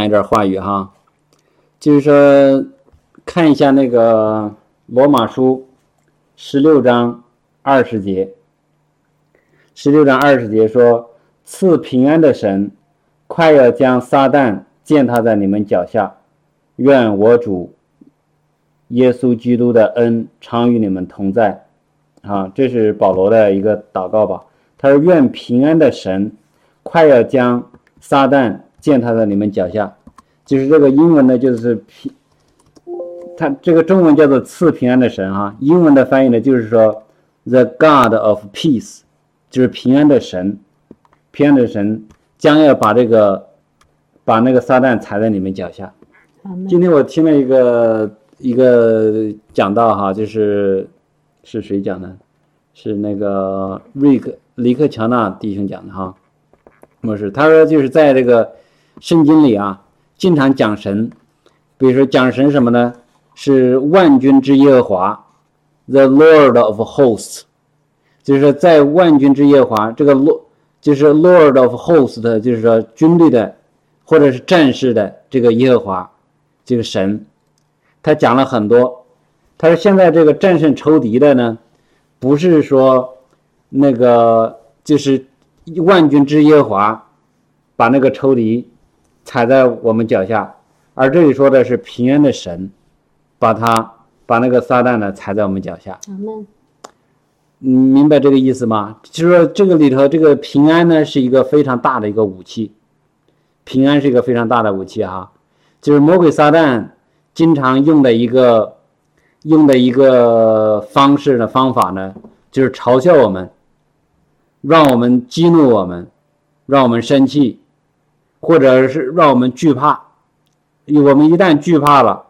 享一点话语哈，就是说看一下那个罗马书十六章二十节，十六章二十节说：“赐平安的神，快要将撒旦践踏在你们脚下。愿我主耶稣基督的恩常与你们同在。”啊，这是保罗的一个祷告吧。他说：“愿平安的神，快要将撒旦践踏在你们脚下。”就是这个英文呢，就是平，它这个中文叫做赐平安的神啊。英文的翻译呢，就是说 “the God of peace”，就是平安的神，平安的神将要把这个把那个撒旦踩在你们脚下。今天我听了一个一个讲道哈，就是是谁讲的？是那个瑞克里克乔纳弟兄讲的哈。不是，他说就是在这个圣经里啊。经常讲神，比如说讲神什么呢？是万军之耶和华，The Lord of Hosts，就是在万军之耶和华这个 lo 就是 Lord of Hosts，就是说军队的或者是战士的这个耶和华，这个神，他讲了很多。他说现在这个战胜仇敌的呢，不是说那个就是万军之耶和华把那个仇敌。踩在我们脚下，而这里说的是平安的神，把他把那个撒旦呢踩在我们脚下。嗯，明白这个意思吗？就是说这个里头这个平安呢是一个非常大的一个武器，平安是一个非常大的武器哈。就是魔鬼撒旦经常用的一个用的一个方式的方法呢，就是嘲笑我们，让我们激怒我们，让我们生气。或者是让我们惧怕，我们一旦惧怕了，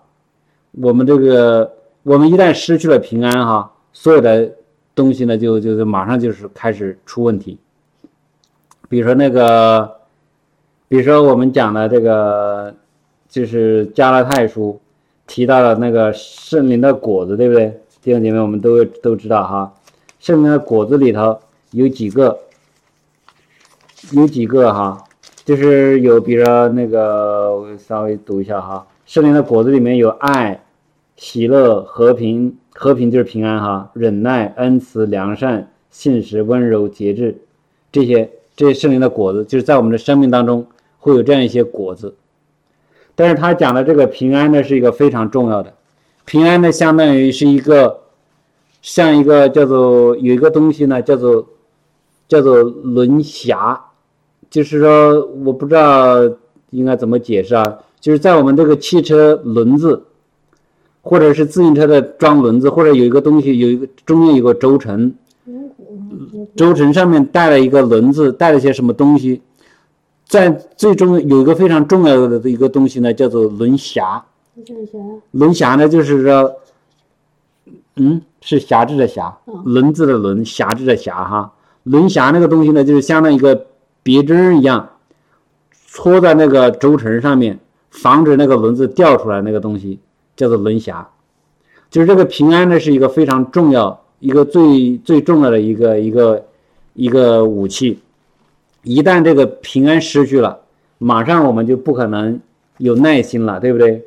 我们这个我们一旦失去了平安哈，所有的东西呢就就是马上就是开始出问题。比如说那个，比如说我们讲的这个，就是加拉太书提到了那个圣灵的果子，对不对？弟兄姐妹，我们都都知道哈，圣灵的果子里头有几个，有几个哈。就是有，比如说那个，我稍微读一下哈，圣灵的果子里面有爱、喜乐、和平，和平就是平安哈，忍耐、恩慈、良善、信实、温柔、节制，这些这些圣灵的果子，就是在我们的生命当中会有这样一些果子。但是他讲的这个平安呢，是一个非常重要的，平安呢，相当于是一个像一个叫做有一个东西呢，叫做叫做轮匣。就是说，我不知道应该怎么解释啊。就是在我们这个汽车轮子，或者是自行车的装轮子，或者有一个东西，有一个中间有个轴承，轴承上面带了一个轮子，带了些什么东西，在最终有一个非常重要的一个东西呢，叫做轮匣。轮匣呢，就是说，嗯，是辖制的辖，轮子的轮，辖制的辖哈。轮匣那个东西呢，就是相当于一个。别针一样，戳在那个轴承上面，防止那个轮子掉出来。那个东西叫做轮匣，就是这个平安呢，是一个非常重要、一个最最重要的一个一个一个武器。一旦这个平安失去了，马上我们就不可能有耐心了，对不对？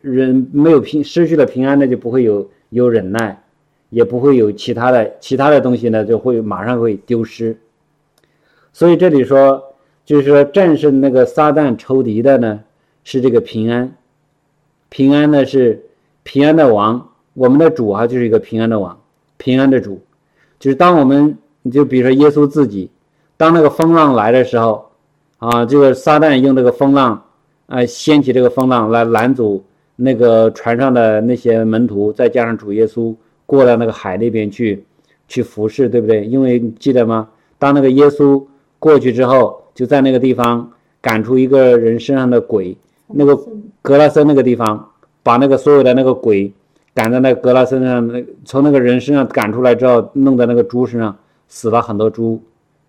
人没有平失去了平安，那就不会有有忍耐，也不会有其他的其他的东西呢，就会马上会丢失。所以这里说，就是说战胜那个撒旦仇敌的呢，是这个平安。平安呢是平安的王，我们的主啊就是一个平安的王，平安的主。就是当我们，你就比如说耶稣自己，当那个风浪来的时候，啊，这个撒旦用这个风浪，啊，掀起这个风浪来拦阻那个船上的那些门徒，再加上主耶稣过到那个海那边去，去服侍，对不对？因为记得吗？当那个耶稣。过去之后，就在那个地方赶出一个人身上的鬼，那个格拉森那个地方，把那个所有的那个鬼赶在那格拉森上，那从那个人身上赶出来之后，弄在那个猪身上，死了很多猪，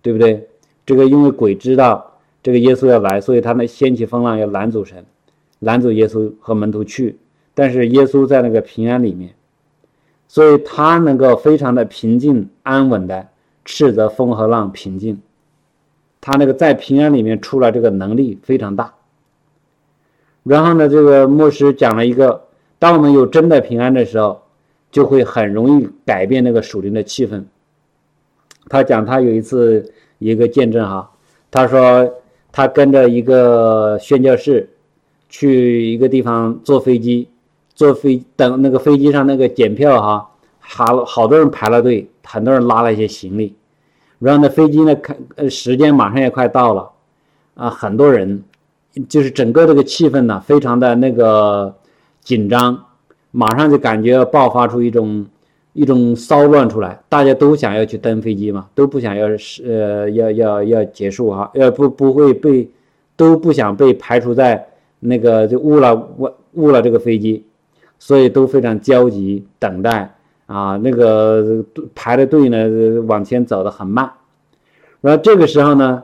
对不对？这个因为鬼知道这个耶稣要来，所以他那掀起风浪要拦阻神，拦阻耶稣和门徒去。但是耶稣在那个平安里面，所以他能够非常的平静安稳的斥责风和浪平静。他那个在平安里面出来这个能力非常大，然后呢，这个牧师讲了一个，当我们有真的平安的时候，就会很容易改变那个属灵的气氛。他讲他有一次一个见证哈，他说他跟着一个宣教士去一个地方坐飞机，坐飞等那个飞机上那个检票哈，好好多人排了队，很多人拉了一些行李，然后呢飞机呢看呃时间马上也快到了，啊很多人，就是整个这个气氛呢非常的那个紧张，马上就感觉要爆发出一种。一种骚乱出来，大家都想要去登飞机嘛，都不想要是呃要要要结束哈，要不不会被都不想被排除在那个就误了误误了这个飞机，所以都非常焦急等待啊，那个排的队呢往前走的很慢，然后这个时候呢，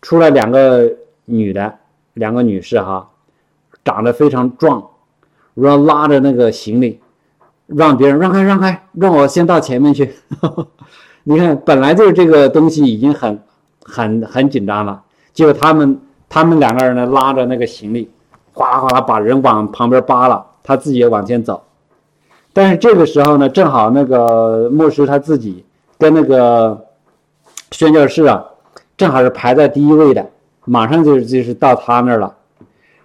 出来两个女的，两个女士哈，长得非常壮，然后拉着那个行李。让别人让开让开，让我先到前面去。你看，本来就是这个东西已经很很很紧张了，结果他们他们两个人呢拉着那个行李，哗啦哗啦把人往旁边扒了，他自己也往前走。但是这个时候呢，正好那个牧师他自己跟那个宣教士啊，正好是排在第一位的，马上就就是到他那儿了。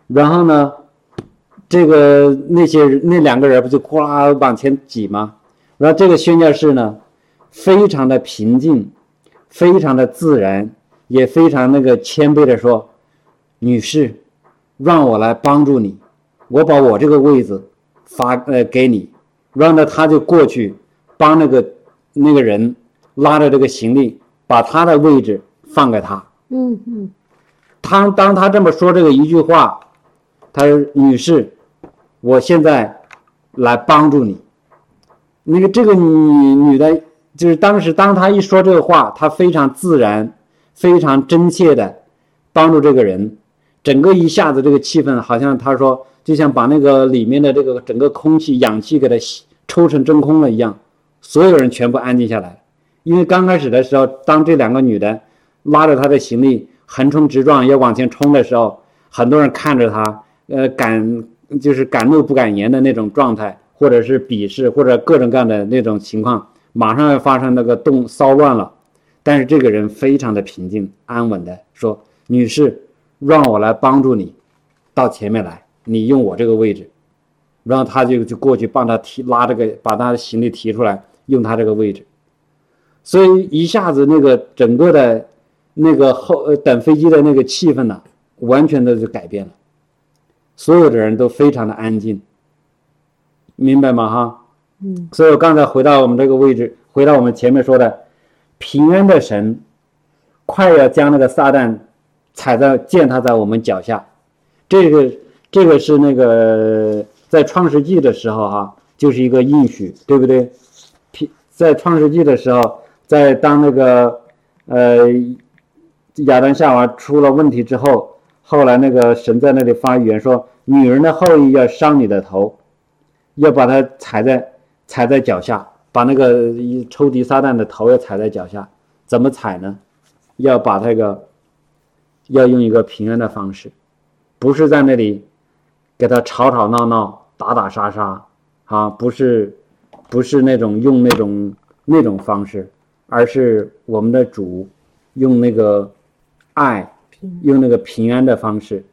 然后呢？这个那些那两个人不就呼啦往前挤吗？然后这个宣教士呢，非常的平静，非常的自然，也非常那个谦卑的说：“女士，让我来帮助你，我把我这个位子发呃给你。”然后呢，他就过去帮那个那个人拉着这个行李，把他的位置放给他。嗯嗯。他当他这么说这个一句话，他说：“女士。”我现在来帮助你。那个这个女女的，就是当时当他一说这个话，她非常自然、非常真切的帮助这个人，整个一下子这个气氛好像他说就像把那个里面的这个整个空气、氧气给它抽成真空了一样，所有人全部安静下来。因为刚开始的时候，当这两个女的拉着她的行李横冲直撞要往前冲的时候，很多人看着她，呃，敢。就是敢怒不敢言的那种状态，或者是鄙视，或者各种各样的那种情况，马上要发生那个动骚乱了。但是这个人非常的平静安稳的说：“女士，让我来帮助你，到前面来，你用我这个位置。”然后他就就过去帮他提拉这个，把他的行李提出来，用他这个位置。所以一下子那个整个的，那个后呃等飞机的那个气氛呢，完全的就改变了。所有的人都非常的安静，明白吗？哈，嗯，所以我刚才回到我们这个位置，回到我们前面说的，平安的神，快要将那个撒旦踩在践踏在我们脚下，这个这个是那个在创世纪的时候哈，就是一个应许，对不对？在创世纪的时候，在当那个呃亚当夏娃出了问题之后。后来那个神在那里发预言说：“女人的后裔要伤你的头，要把它踩在踩在脚下，把那个抽屉撒旦的头要踩在脚下。怎么踩呢？要把那个要用一个平安的方式，不是在那里给他吵吵闹闹、打打杀杀啊，不是不是那种用那种那种方式，而是我们的主用那个爱。”用那个平安的方式，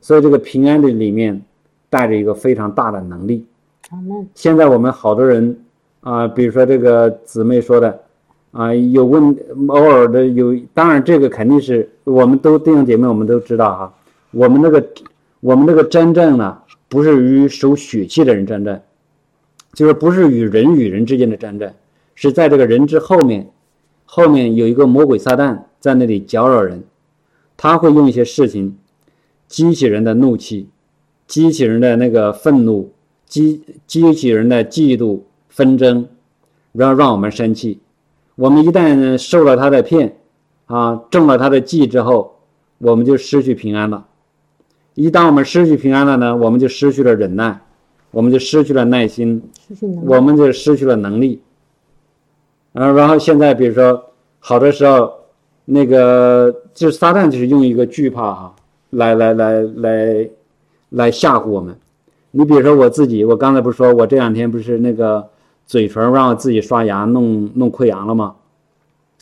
所以这个平安的里面带着一个非常大的能力。现在我们好多人啊，比如说这个姊妹说的啊，有问偶尔的有，当然这个肯定是我们都弟兄姐妹我们都知道哈。我们那个我们这个真正呢，不是与守血气的人真正，就是不是与人与人之间的真正，是在这个人之后面，后面有一个魔鬼撒旦。在那里搅扰人，他会用一些事情激起人的怒气，激起人的那个愤怒，激激起人的嫉妒纷争，然后让我们生气。我们一旦受了他的骗，啊，中了他的计之后，我们就失去平安了。一旦我们失去平安了呢，我们就失去了忍耐，我们就失去了耐心，我们就失去了能力。啊，然后现在比如说，好多时候。那个就是撒旦，就是用一个惧怕哈，来来来来来吓唬我们。你比如说我自己，我刚才不是说我这两天不是那个嘴唇让我自己刷牙弄弄溃疡了吗？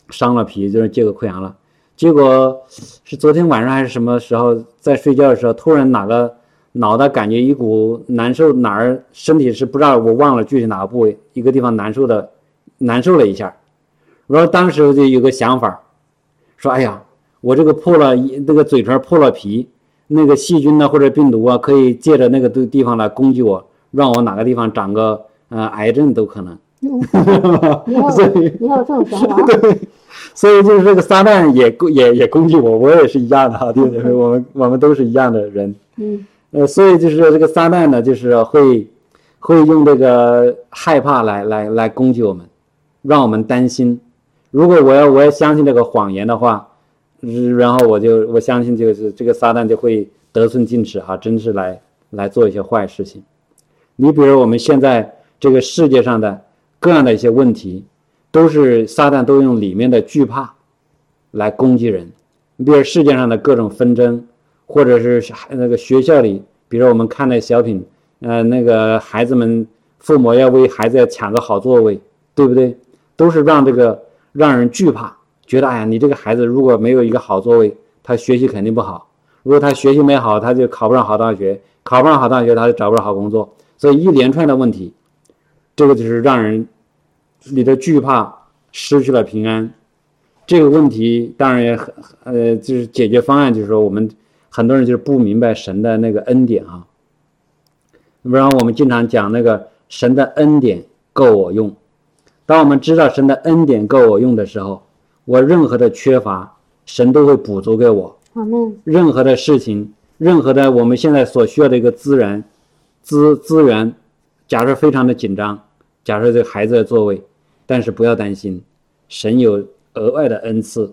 伤了皮，就是结个溃疡了。结果是昨天晚上还是什么时候，在睡觉的时候，突然哪个脑袋感觉一股难受，哪儿身体是不知道，我忘了具体哪个部位，一个地方难受的，难受了一下。然后当时就有个想法，说：“哎呀，我这个破了，那个嘴唇破了皮，那个细菌呢或者病毒啊，可以借着那个地地方来攻击我，让我哪个地方长个呃癌症都可能。”你有你 有这种想法？对，所以就是这个撒旦也攻也也攻击我，我也是一样的哈，对不对？我们我们都是一样的人。嗯。呃，所以就是这个撒旦呢，就是会会用这个害怕来来来攻击我们，让我们担心。如果我要我要相信这个谎言的话，然后我就我相信就是这个撒旦就会得寸进尺哈，真是来来做一些坏事情。你比如我们现在这个世界上的。各样的一些问题，都是撒旦都用里面的惧怕来攻击人。你比如世界上的各种纷争，或者是那个学校里，比如我们看那小品，呃，那个孩子们父母要为孩子要抢个好座位，对不对？都是让这个让人惧怕，觉得哎呀，你这个孩子如果没有一个好座位，他学习肯定不好。如果他学习没好，他就考不上好大学，考不上好大学，他就找不着好工作。所以一连串的问题。这个就是让人你的惧怕失去了平安，这个问题当然也很呃，就是解决方案就是说我们很多人就是不明白神的那个恩典啊，不然我们经常讲那个神的恩典够我用。当我们知道神的恩典够我用的时候，我任何的缺乏神都会补足给我。任何的事情，任何的我们现在所需要的一个资源资资源，假设非常的紧张。假设这个孩子的座位，但是不要担心，神有额外的恩赐，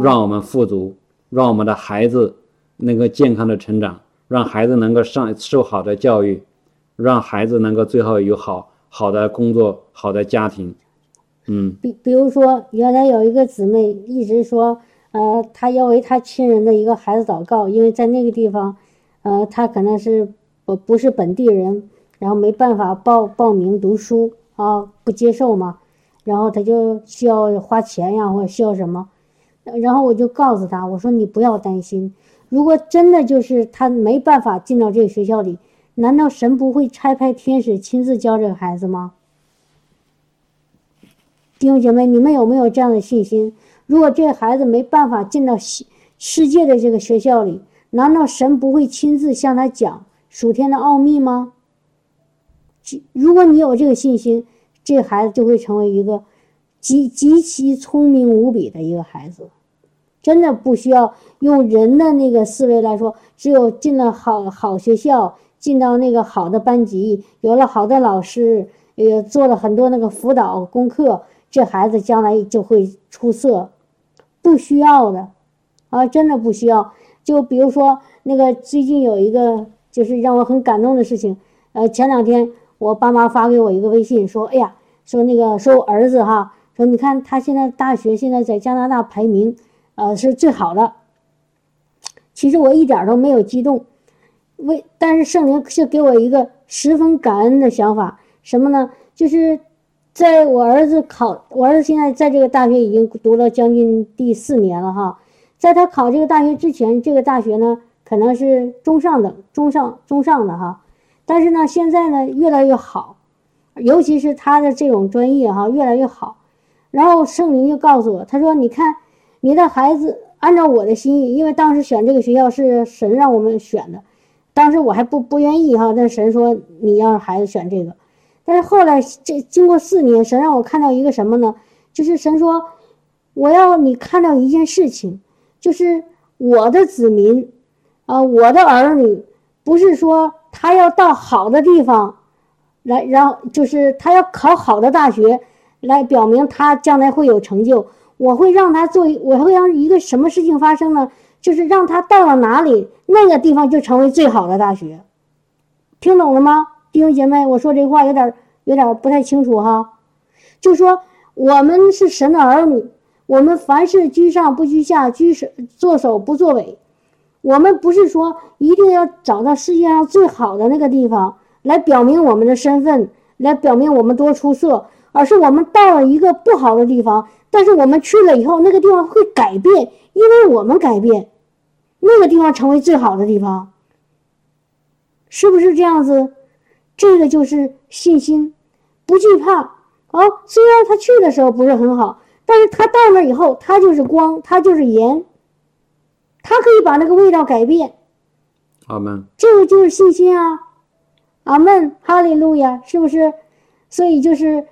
让我们富足，让我们的孩子能够健康的成长，让孩子能够上受好的教育，让孩子能够最后有好好的工作、好的家庭。嗯，比比如说，原来有一个姊妹一直说，呃，她要为她亲人的一个孩子祷告，因为在那个地方，呃，她可能是不不是本地人，然后没办法报报名读书。啊，不接受嘛，然后他就需要花钱呀，或者需要什么，然后我就告诉他，我说你不要担心，如果真的就是他没办法进到这个学校里，难道神不会差派天使亲自教这个孩子吗？弟兄姐妹，你们有没有这样的信心？如果这孩子没办法进到世世界的这个学校里，难道神不会亲自向他讲属天的奥秘吗？如果你有这个信心，这孩子就会成为一个极极其聪明无比的一个孩子，真的不需要用人的那个思维来说。只有进了好好学校，进到那个好的班级，有了好的老师，也做了很多那个辅导功课，这孩子将来就会出色。不需要的，啊，真的不需要。就比如说那个最近有一个就是让我很感动的事情，呃，前两天。我爸妈发给我一个微信，说：“哎呀，说那个说我儿子哈，说你看他现在大学现在在加拿大排名，呃是最好的。其实我一点都没有激动，为但是圣灵是给我一个十分感恩的想法，什么呢？就是在我儿子考，我儿子现在在这个大学已经读了将近第四年了哈，在他考这个大学之前，这个大学呢可能是中上等、中上、中上的哈。”但是呢，现在呢越来越好，尤其是他的这种专业哈越来越好。然后圣灵就告诉我，他说：“你看，你的孩子按照我的心意，因为当时选这个学校是神让我们选的，当时我还不不愿意哈，但神说你让孩子选这个。但是后来这经过四年，神让我看到一个什么呢？就是神说我要你看到一件事情，就是我的子民啊，我的儿女，不是说。”他要到好的地方，来，然后就是他要考好的大学，来表明他将来会有成就。我会让他做，我会让一个什么事情发生呢？就是让他到了哪里，那个地方就成为最好的大学。听懂了吗，弟兄姐妹？我说这话有点有点不太清楚哈。就说我们是神的儿女，我们凡事居上不居下，居首作首不作尾。我们不是说一定要找到世界上最好的那个地方来表明我们的身份，来表明我们多出色，而是我们到了一个不好的地方，但是我们去了以后，那个地方会改变，因为我们改变，那个地方成为最好的地方，是不是这样子？这个就是信心，不惧怕。哦，虽然他去的时候不是很好，但是他到那以后，他就是光，他就是盐，可以把那个味道改变。阿门。这个就是信心啊！阿门，哈利路亚，是不是？所以就是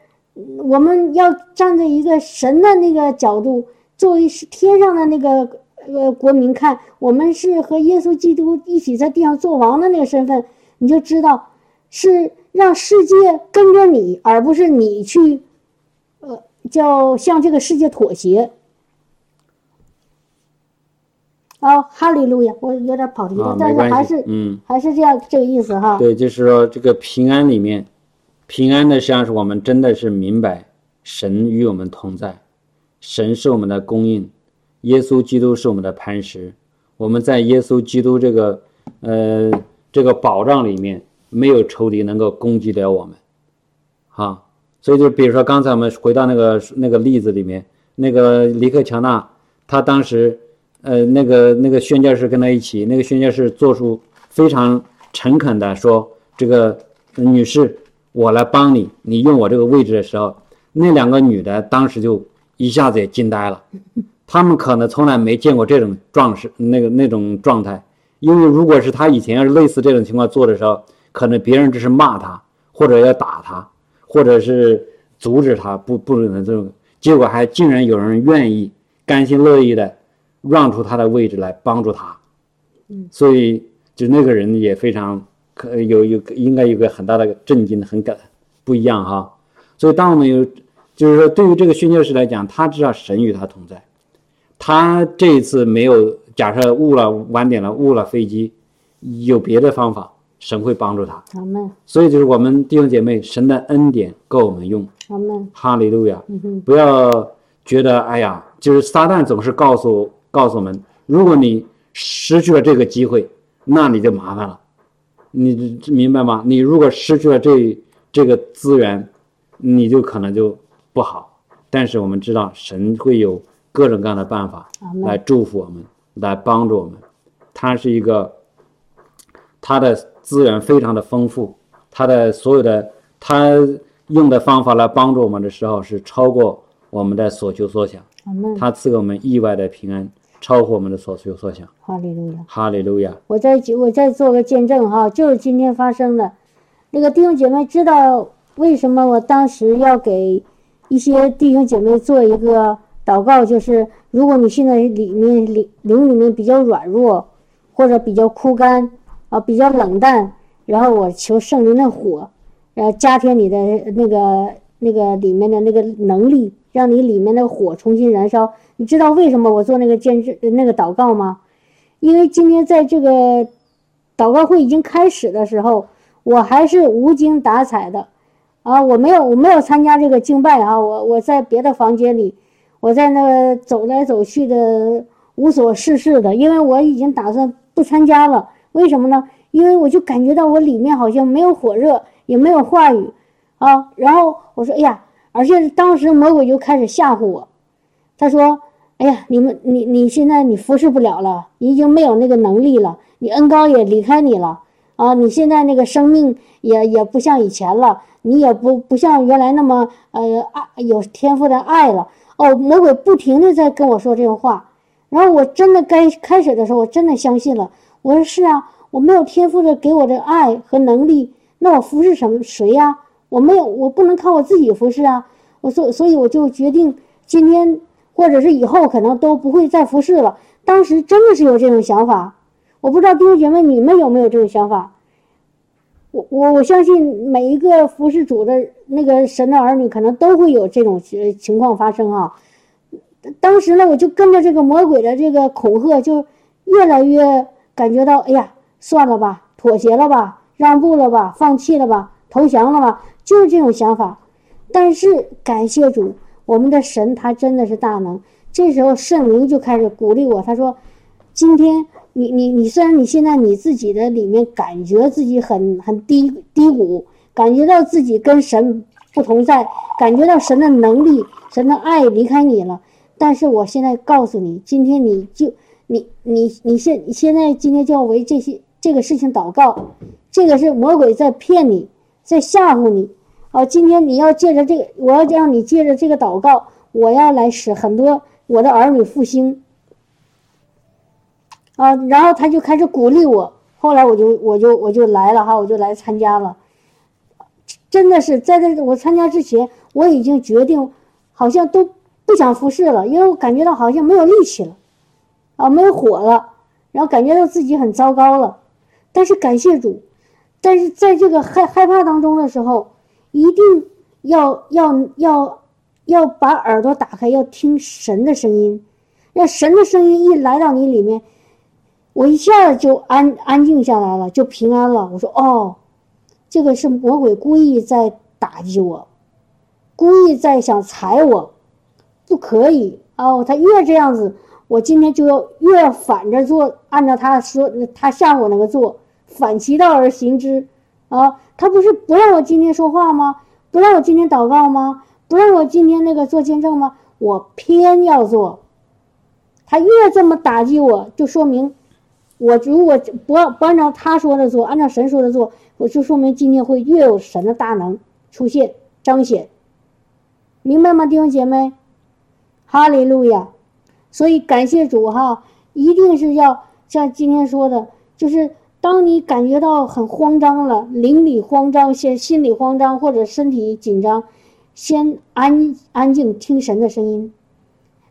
我们要站在一个神的那个角度，作为是天上的那个呃国民看，我们是和耶稣基督一起在地上做王的那个身份，你就知道是。让世界跟着你，而不是你去，呃，叫向这个世界妥协。哦，哈利路亚，我有点跑题了，但是还是，嗯，还是这样这个意思哈。对，就是说这个平安里面，平安的实际上是我们真的是明白神与我们同在，神是我们的供应，耶稣基督是我们的磐石，我们在耶稣基督这个呃这个保障里面。没有仇敌能够攻击得了我们，啊，所以就比如说刚才我们回到那个那个例子里面，那个尼克强纳，他当时，呃，那个那个宣教士跟他一起，那个宣教士做出非常诚恳的说：“这个女士，我来帮你，你用我这个位置的时候，那两个女的当时就一下子也惊呆了，他们可能从来没见过这种壮士那个那种状态，因为如果是他以前要是类似这种情况做的时候。”可能别人只是骂他，或者要打他，或者是阻止他，不不能这种，结果还竟然有人愿意甘心乐意的让出他的位置来帮助他，嗯，所以就那个人也非常可有有应该有个很大的震惊，很感不一样哈。所以当我们有就是说对于这个宣教士来讲，他知道神与他同在，他这一次没有假设误了晚点了误了飞机，有别的方法。神会帮助他，阿门。所以就是我们弟兄姐妹，神的恩典够我们用，阿门。哈利路亚。不要觉得哎呀，就是撒旦总是告诉告诉我们，如果你失去了这个机会，那你就麻烦了。你明白吗？你如果失去了这这个资源，你就可能就不好。但是我们知道，神会有各种各样的办法来祝福我们，来帮助我们。他是一个他的。资源非常的丰富，他的所有的他用的方法来帮助我们的时候是超过我们的所求所想。他赐给我们意外的平安，超乎我们的所求所想。哈利路亚，哈利路亚。我再我再做个见证哈，就是今天发生的，那个弟兄姐妹知道为什么我当时要给一些弟兄姐妹做一个祷告，就是如果你现在里面灵灵里面比较软弱，或者比较枯干。啊，比较冷淡，然后我求圣灵的火，然后加添你的那个那个里面的那个能力，让你里面的火重新燃烧。你知道为什么我做那个见证那个祷告吗？因为今天在这个祷告会已经开始的时候，我还是无精打采的，啊，我没有我没有参加这个敬拜啊，我我在别的房间里，我在那走来走去的无所事事的，因为我已经打算不参加了。为什么呢？因为我就感觉到我里面好像没有火热，也没有话语，啊，然后我说，哎呀，而且当时魔鬼就开始吓唬我，他说，哎呀，你们，你你现在你服侍不了了，你已经没有那个能力了，你恩高也离开你了，啊，你现在那个生命也也不像以前了，你也不不像原来那么呃爱有天赋的爱了，哦，魔鬼不停的在跟我说这种话，然后我真的该开始的时候，我真的相信了。我说是啊，我没有天赋的给我的爱和能力，那我服侍什么谁呀？我没有，我不能靠我自己服侍啊。我所所以我就决定今天或者是以后可能都不会再服侍了。当时真的是有这种想法，我不知道弟兄姐妹你们有没有这种想法？我我我相信每一个服侍主的那个神的儿女可能都会有这种情情况发生啊。当时呢，我就跟着这个魔鬼的这个恐吓，就越来越。感觉到，哎呀，算了吧，妥协了吧，让步了吧，放弃了吧，投降了吧，就是这种想法。但是感谢主，我们的神他真的是大能。这时候圣灵就开始鼓励我，他说：“今天你你你虽然你现在你自己的里面感觉自己很很低低谷，感觉到自己跟神不同在，感觉到神的能力、神的爱离开你了，但是我现在告诉你，今天你就你你你现你现在今天就要为这些这个事情祷告，这个是魔鬼在骗你，在吓唬你啊！今天你要借着这个，我要让你借着这个祷告，我要来使很多我的儿女复兴。啊，然后他就开始鼓励我，后来我就我就我就来了哈，我就来参加了。真的是在这我参加之前，我已经决定，好像都不想服侍了，因为我感觉到好像没有力气了，啊，没有火了，然后感觉到自己很糟糕了。但是感谢主，但是在这个害害怕当中的时候，一定要要要要把耳朵打开，要听神的声音，让神的声音一来到你里面。我一下就安安静下来了，就平安了。我说：“哦，这个是魔鬼故意在打击我，故意在想踩我，不可以哦。他越这样子，我今天就要越反着做，按照他说他吓我那个做，反其道而行之啊。他不是不让我今天说话吗？不让我今天祷告吗？不让我今天那个做见证吗？我偏要做。他越这么打击我，就说明。”我如果不不按照他说的做，按照神说的做，我就说明今天会越有神的大能出现彰显，明白吗，弟兄姐妹？哈利路亚！所以感谢主哈，一定是要像今天说的，就是当你感觉到很慌张了，灵里慌张，先心里慌张或者身体紧张，先安安静听神的声音，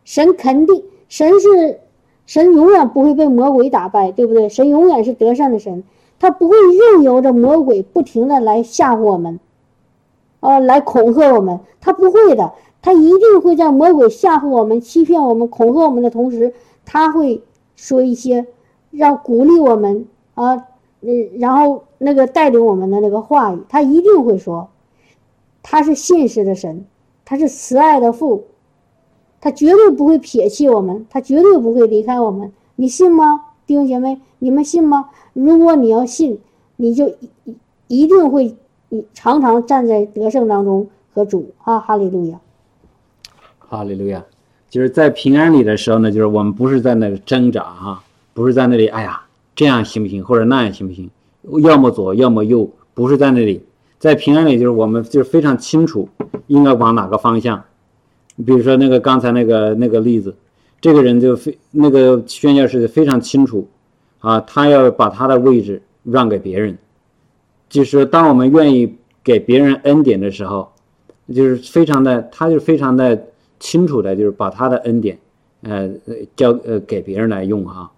神肯定神是。神永远不会被魔鬼打败，对不对？神永远是得胜的神，他不会任由着魔鬼不停的来吓唬我们，哦，来恐吓我们，他不会的，他一定会在魔鬼吓唬我们、欺骗我们、恐吓我们的同时，他会说一些让鼓励我们啊，嗯，然后那个带领我们的那个话语，他一定会说，他是信实的神，他是慈爱的父。他绝对不会撇弃我们，他绝对不会离开我们，你信吗，弟兄姐妹？你们信吗？如果你要信，你就一一定会，你常常站在得胜当中和主啊，哈利路亚，哈利路亚。就是在平安里的时候呢，就是我们不是在那里挣扎哈，不是在那里，哎呀，这样行不行，或者那样行不行？要么左，要么右，不是在那里，在平安里就是我们就是非常清楚应该往哪个方向。比如说那个刚才那个那个例子，这个人就非那个宣教士非常清楚，啊，他要把他的位置让给别人，就是当我们愿意给别人恩典的时候，就是非常的，他就非常的清楚的，就是把他的恩典，呃，交呃给别人来用哈。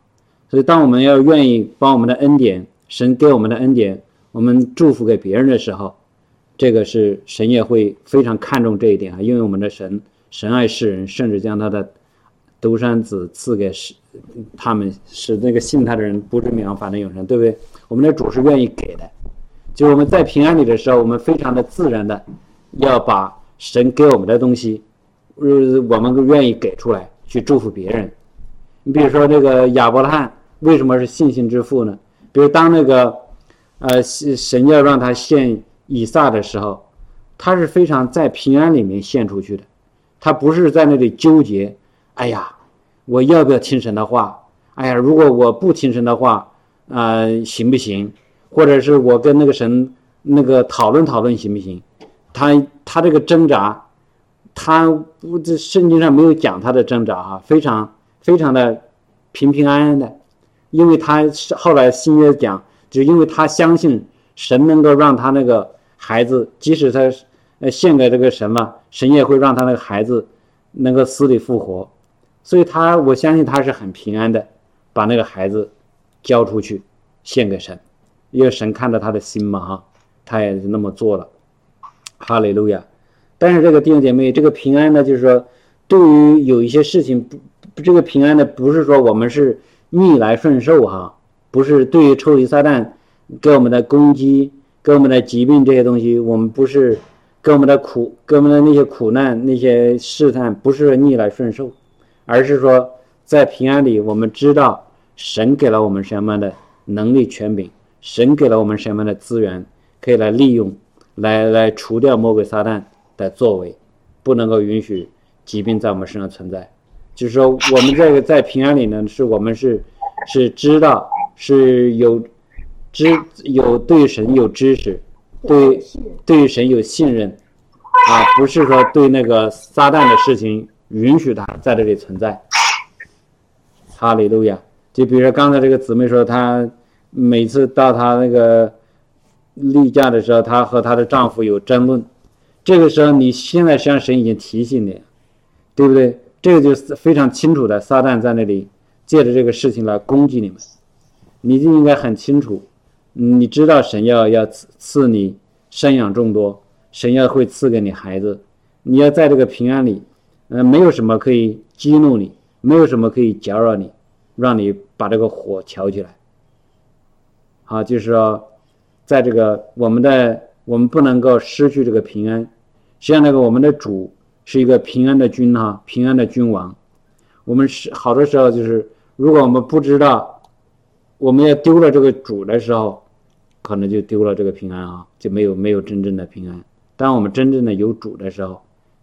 所以当我们要愿意把我们的恩典，神给我们的恩典，我们祝福给别人的时候，这个是神也会非常看重这一点啊，因为我们的神。神爱世人，甚至将他的独生子赐给世他们，使那个信他的人不至灭亡，反正永生，对不对？我们的主是愿意给的，就是我们在平安里的时候，我们非常的自然的要把神给我们的东西，呃，我们愿意给出来去祝福别人。你比如说那个亚伯拉罕为什么是信心之父呢？比如当那个呃神要让他献以撒的时候，他是非常在平安里面献出去的。他不是在那里纠结，哎呀，我要不要听神的话？哎呀，如果我不听神的话，啊，行不行？或者是我跟那个神那个讨论讨论行不行？他他这个挣扎，他不这圣经上没有讲他的挣扎哈，非常非常的平平安安的，因为他是后来新约讲，就因为他相信神能够让他那个孩子，即使他。呃，献给这个神嘛，神也会让他那个孩子能够死里复活，所以他我相信他是很平安的，把那个孩子交出去献给神，因为神看到他的心嘛哈，他也是那么做了，哈利路亚。但是这个弟兄姐妹，这个平安呢，就是说，对于有一些事情不，这个平安呢，不是说我们是逆来顺受哈，不是对于抽离撒旦给我们的攻击、给我们的疾病这些东西，我们不是。给我们的苦，给我们的那些苦难、那些试探，不是逆来顺受，而是说在平安里，我们知道神给了我们什么样的能力、权柄？神给了我们什么样的资源，可以来利用，来来除掉魔鬼撒旦的作为，不能够允许疾病在我们身上存在。就是说，我们这个在平安里呢，是我们是是知道是有知有对神有知识，对对神有信任啊，不是说对那个撒旦的事情允许他在这里存在。哈利路亚！就比如说刚才这个姊妹说，她每次到她那个例假的时候，她和她的丈夫有争论，这个时候你现在实际上神已经提醒你，对不对？这个就是非常清楚的，撒旦在那里借着这个事情来攻击你们，你就应该很清楚，你知道神要要赐赐你生养众多，神要会赐给你孩子，你要在这个平安里，嗯，没有什么可以激怒你，没有什么可以搅扰你，让你把这个火挑起来。好，就是说，在这个我们的我们不能够失去这个平安，实际上那个我们的主。是一个平安的君哈，平安的君王。我们是好多时候就是，如果我们不知道，我们要丢了这个主的时候，可能就丢了这个平安啊，就没有没有真正的平安。当我们真正的有主的时候，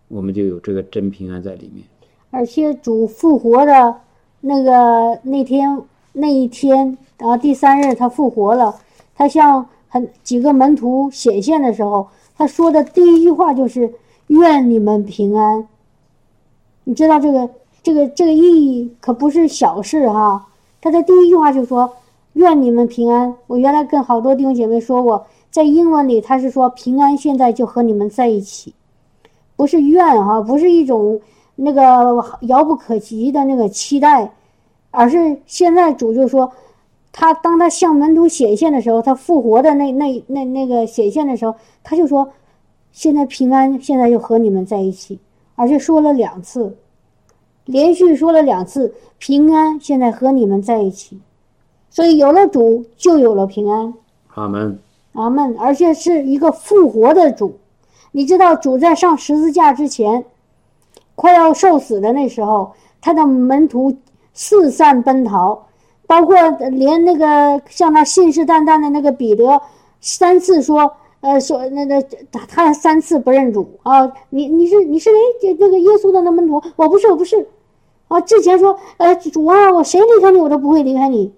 我们就有这个真平安在里面。而且主复活的那个那天那一天，然后第三日他复活了，他向很几个门徒显现的时候，他说的第一句话就是。愿你们平安。你知道这个这个这个意义可不是小事哈。他的第一句话就说：“愿你们平安。”我原来跟好多弟兄姐妹说过，在英文里他是说“平安”，现在就和你们在一起，不是愿哈，不是一种那个遥不可及的那个期待，而是现在主就说，他当他向门徒显现的时候，他复活的那那那那个显现的时候，他就说。现在平安，现在又和你们在一起，而且说了两次，连续说了两次平安，现在和你们在一起，所以有了主就有了平安。阿门，阿门，而且是一个复活的主。你知道主在上十字架之前，快要受死的那时候，他的门徒四散奔逃，包括连那个向他信誓旦旦的那个彼得，三次说。呃，说那那他他三次不认主啊！你你是你是谁？那个耶稣的那门徒，我不是我不是，啊！之前说呃主啊，我谁离开你我都不会离开你，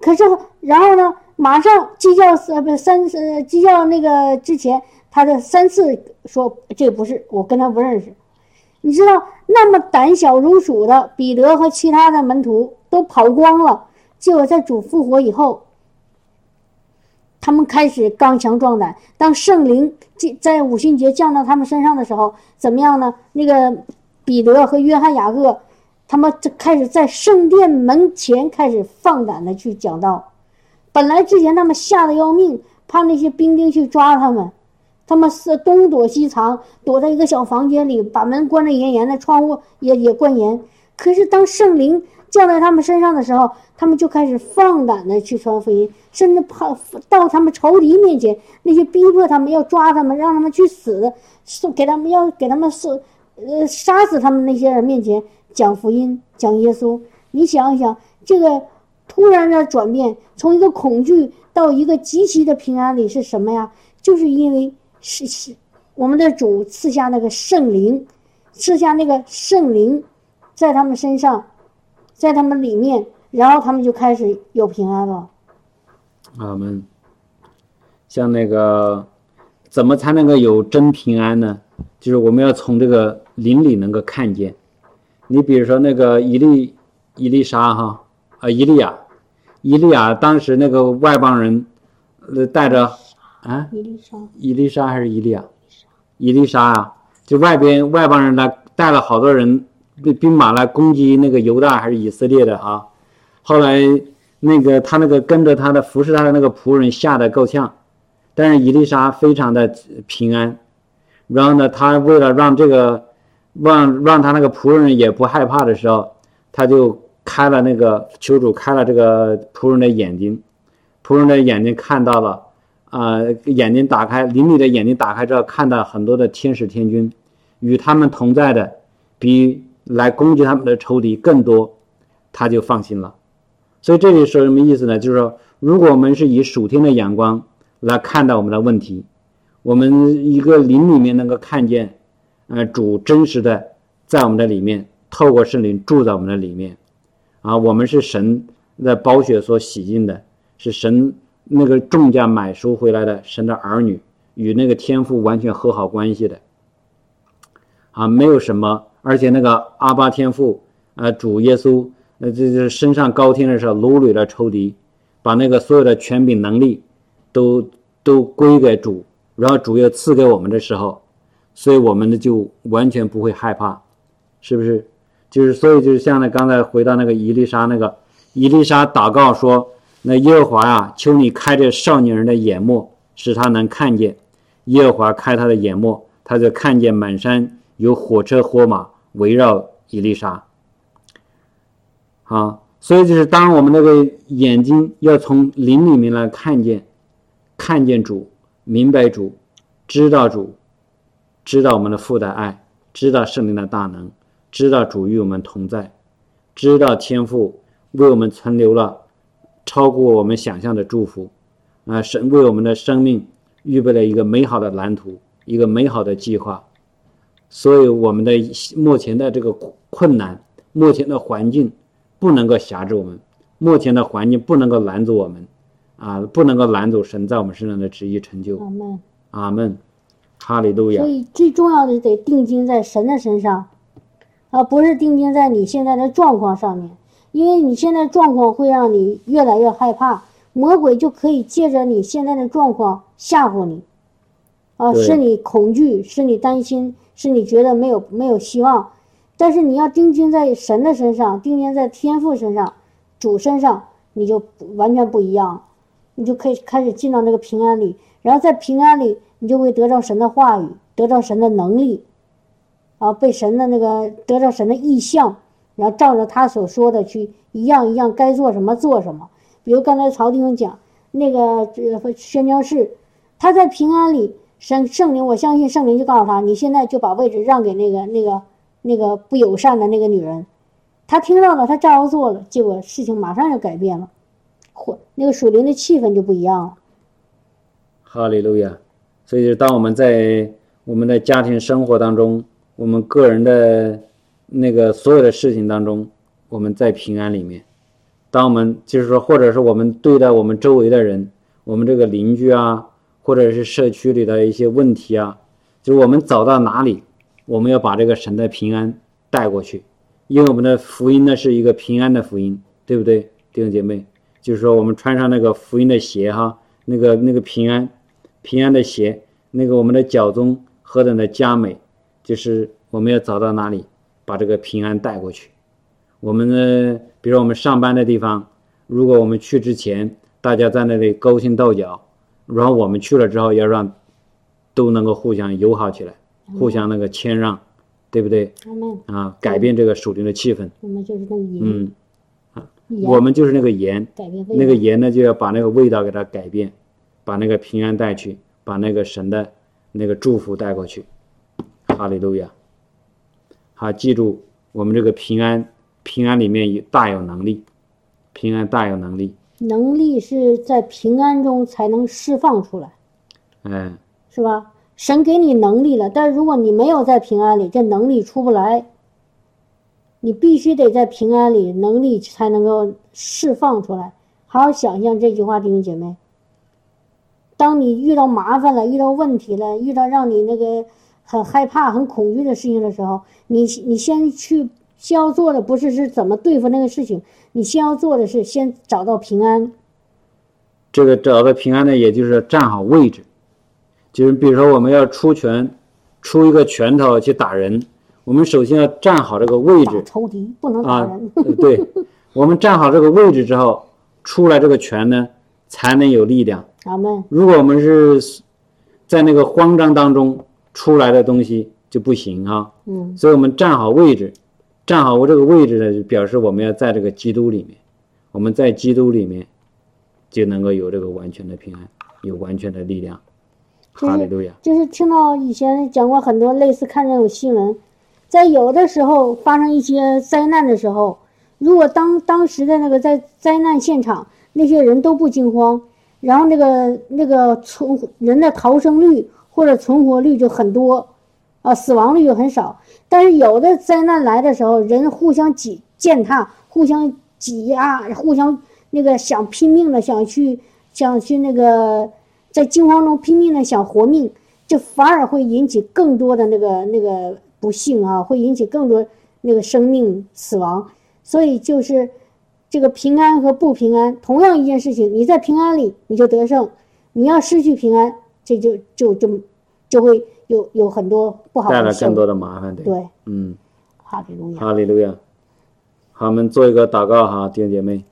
可是然后呢，马上鸡叫呃不三呃鸡叫那个之前，他的三次说这不是我跟他不认识，你知道那么胆小如鼠的彼得和其他的门徒都跑光了，结果在主复活以后。他们开始刚强壮胆。当圣灵在五旬节降到他们身上的时候，怎么样呢？那个彼得和约翰、雅各，他们就开始在圣殿门前开始放胆的去讲道。本来之前他们吓得要命，怕那些兵丁去抓他们，他们是东躲西藏，躲在一个小房间里，把门关得严严的，窗户也也关严。可是当圣灵降在他们身上的时候，他们就开始放胆的去传福音，甚至跑到他们仇敌面前，那些逼迫他们要抓他们，让他们去死，送给他们要给他们死，呃，杀死他们那些人面前讲福音，讲耶稣。你想一想，这个突然的转变，从一个恐惧到一个极其的平安里是什么呀？就是因为是是我们的主赐下那个圣灵，赐下那个圣灵。在他们身上，在他们里面，然后他们就开始有平安了。阿门。像那个，怎么才能够有真平安呢？就是我们要从这个灵里能够看见。你比如说那个伊利伊丽莎哈啊，伊利亚，伊利亚当时那个外邦人，呃，带着啊，伊丽莎，伊丽莎还是伊利亚？伊丽莎啊，就外边外邦人来带了好多人。兵马来攻击那个犹大还是以色列的啊？后来那个他那个跟着他的服侍他的那个仆人吓得够呛，但是伊丽莎非常的平安。然后呢，他为了让这个让让他那个仆人也不害怕的时候，他就开了那个求主开了这个仆人的眼睛，仆人的眼睛看到了啊，眼睛打开，灵里的眼睛打开之后，看到很多的天使天君与他们同在的，比。来攻击他们的仇敌更多，他就放心了。所以这里说什么意思呢？就是说，如果我们是以属天的眼光来看待我们的问题，我们一个灵里面能够看见，呃，主真实的在我们的里面，透过圣灵住在我们的里面，啊，我们是神的宝血所洗净的，是神那个重价买赎回来的神的儿女，与那个天父完全和好关系的，啊，没有什么，而且那个阿巴天父，呃，主耶稣。那这就是升上高天的时候，掳掠了仇敌，把那个所有的权柄能力都都归给主，然后主又赐给我们的时候，所以我们呢就完全不会害怕，是不是？就是所以就是像那刚才回到那个伊丽莎那个伊丽莎祷告说：“那耶和华呀，求你开这少年人的眼目，使他能看见。”耶和华开他的眼目，他就看见满山有火车火马围绕伊丽莎。啊，所以就是当我们那个眼睛要从灵里面来看见，看见主，明白主，知道主，知道我们的父的爱，知道圣灵的大能，知道主与我们同在，知道天父为我们存留了超过我们想象的祝福，啊，神为我们的生命预备了一个美好的蓝图，一个美好的计划，所以我们的目前的这个困难，目前的环境。不能够辖制我们，目前的环境不能够拦阻我们，啊，不能够拦阻神在我们身上的旨意成就。阿门，阿门，哈利路亚。所以最重要的得定睛在神的身上，而不是定睛在你现在的状况上面，因为你现在状况会让你越来越害怕，魔鬼就可以借着你现在的状况吓唬你，啊，使你恐惧，使你担心，是你觉得没有没有希望。但是你要定睛在神的身上，定睛在天父身上，主身上，你就完全不一样，你就可以开始进到那个平安里，然后在平安里，你就会得到神的话语，得到神的能力，啊，被神的那个得到神的意象，然后照着他所说的去一样一样该做什么做什么。比如刚才曹弟兄讲那个宣教士，他在平安里，圣圣灵，我相信圣灵就告诉他，你现在就把位置让给那个那个。那个不友善的那个女人，他听到了，他照着做了，结果事情马上就改变了，或那个属灵的气氛就不一样了。哈利路亚！所以，当我们在我们的家庭生活当中，我们个人的那个所有的事情当中，我们在平安里面。当我们就是说，或者是我们对待我们周围的人，我们这个邻居啊，或者是社区里的一些问题啊，就是我们走到哪里。我们要把这个神的平安带过去，因为我们的福音呢是一个平安的福音，对不对，弟兄姐妹？就是说，我们穿上那个福音的鞋，哈，那个那个平安平安的鞋，那个我们的脚中何等的佳美，就是我们要走到哪里，把这个平安带过去。我们呢，比如我们上班的地方，如果我们去之前，大家在那里勾心斗角，然后我们去了之后，要让都能够互相友好起来。互相那个谦让，对不对？啊，改变这个属灵的气氛。我们就是那个盐。嗯，啊，我们就是那个盐。改变那个盐呢，就要把那个味道给它改变，把那个平安带去，把那个神的那个祝福带过去。哈利路亚。好，记住我们这个平安，平安里面有大有能力，平安大有能力。能力是在平安中才能释放出来。嗯。是吧？神给你能力了，但是如果你没有在平安里，这能力出不来。你必须得在平安里，能力才能够释放出来。好好想象这句话，弟兄姐妹。当你遇到麻烦了、遇到问题了、遇到让你那个很害怕、很恐惧的事情的时候，你你先去先要做的不是是怎么对付那个事情，你先要做的是先找到平安。这个找到平安呢，也就是站好位置。就是比如说，我们要出拳，出一个拳头去打人，我们首先要站好这个位置。仇敌不能打人。对，我们站好这个位置之后，出来这个拳呢，才能有力量。阿门。如果我们是在那个慌张当中出来的东西就不行啊。嗯。所以我们站好位置，站好我这个位置呢，表示我们要在这个基督里面，我们在基督里面就能够有这个完全的平安，有完全的力量。哈利路亚就是听到以前讲过很多类似看这种新闻，在有的时候发生一些灾难的时候，如果当当时的那个在灾难现场那些人都不惊慌，然后那个那个存人的逃生率或者存活率就很多，啊，死亡率就很少。但是有的灾难来的时候，人互相挤践踏，互相挤压，互相那个想拼命的想去想去那个在惊慌中拼命的想活命，就反而会引起更多的那个那个不幸啊，会引起更多那个生命死亡。所以就是这个平安和不平安，同样一件事情，你在平安里你就得胜，你要失去平安，这就就就就会有有很多不好的事带来更。多的麻烦，对，对，嗯，哈利路亚，哈利路亚。好，我们做一个祷告哈，弟兄姐妹，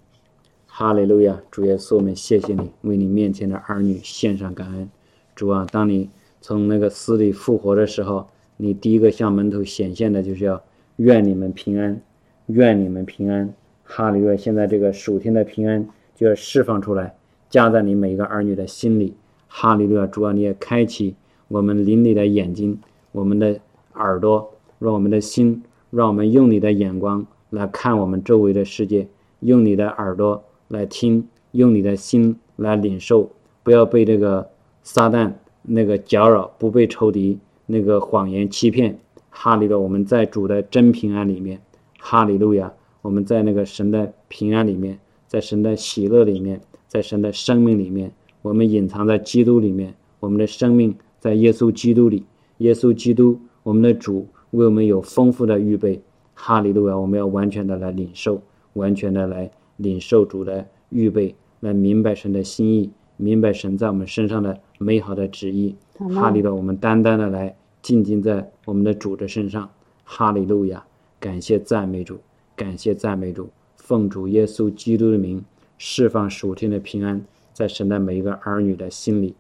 哈利路亚，主耶稣，我们谢谢你，为你面前的儿女献上感恩。主啊，当你从那个死里复活的时候，你第一个向门徒显现的就是要愿你们平安，愿你们平安。哈利路亚！现在这个属天的平安就要释放出来，加在你每一个儿女的心里。哈利路亚！主啊，你也开启我们邻里的眼睛，我们的耳朵，让我们的心，让我们用你的眼光来看我们周围的世界，用你的耳朵来听，用你的心来领受，不要被这个撒旦那个搅扰，不被仇敌那个谎言欺骗。哈利路！我们在主的真平安里面，哈利路亚！我们在那个神的平安里面，在神的喜乐里面，在神的生命里面，我们隐藏在基督里面，我们的生命在耶稣基督里，耶稣基督，我们的主为我们有丰富的预备。哈利路亚！我们要完全的来领受，完全的来领受主的预备，来明白神的心意，明白神在我们身上的美好的旨意。哈利路亚！我们单单的来静静在我们的主的身上。哈利路亚！感谢赞美主，感谢赞美主，奉主耶稣基督的名，释放属天的平安，在神的每一个儿女的心里。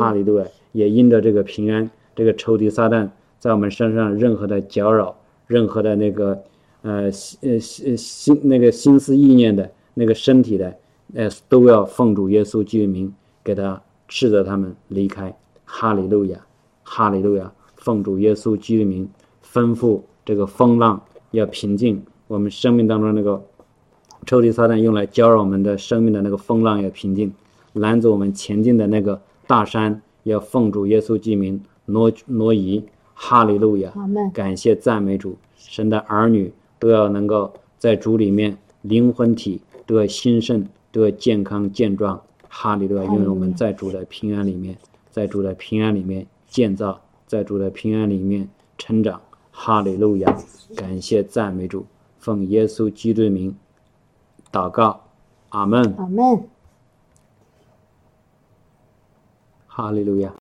哈利路亚！也因着这个平安，这个仇敌撒旦在我们身上任何的搅扰，任何的那个呃心呃心心那个心思意念的那个身体的，呃都要奉主耶稣基督名给他斥责他们离开。哈利路亚，哈利路亚！奉主耶稣基督名吩咐这个风浪要平静，我们生命当中那个仇敌撒旦用来搅扰我们的生命的那个风浪要平静，拦阻我们前进的那个大山要奉主耶稣基督名挪挪移。哈利路亚！阿门，感谢赞美主，神的儿女都要能够在主里面灵魂体都要兴盛，都要健康健壮。哈利路亚！因为我们在主的平安里面，在主的平安里面建造，在主的平安里面成长。哈利路亚！感谢赞美主，奉耶稣基督名祷告，阿门。阿门。哈利路亚。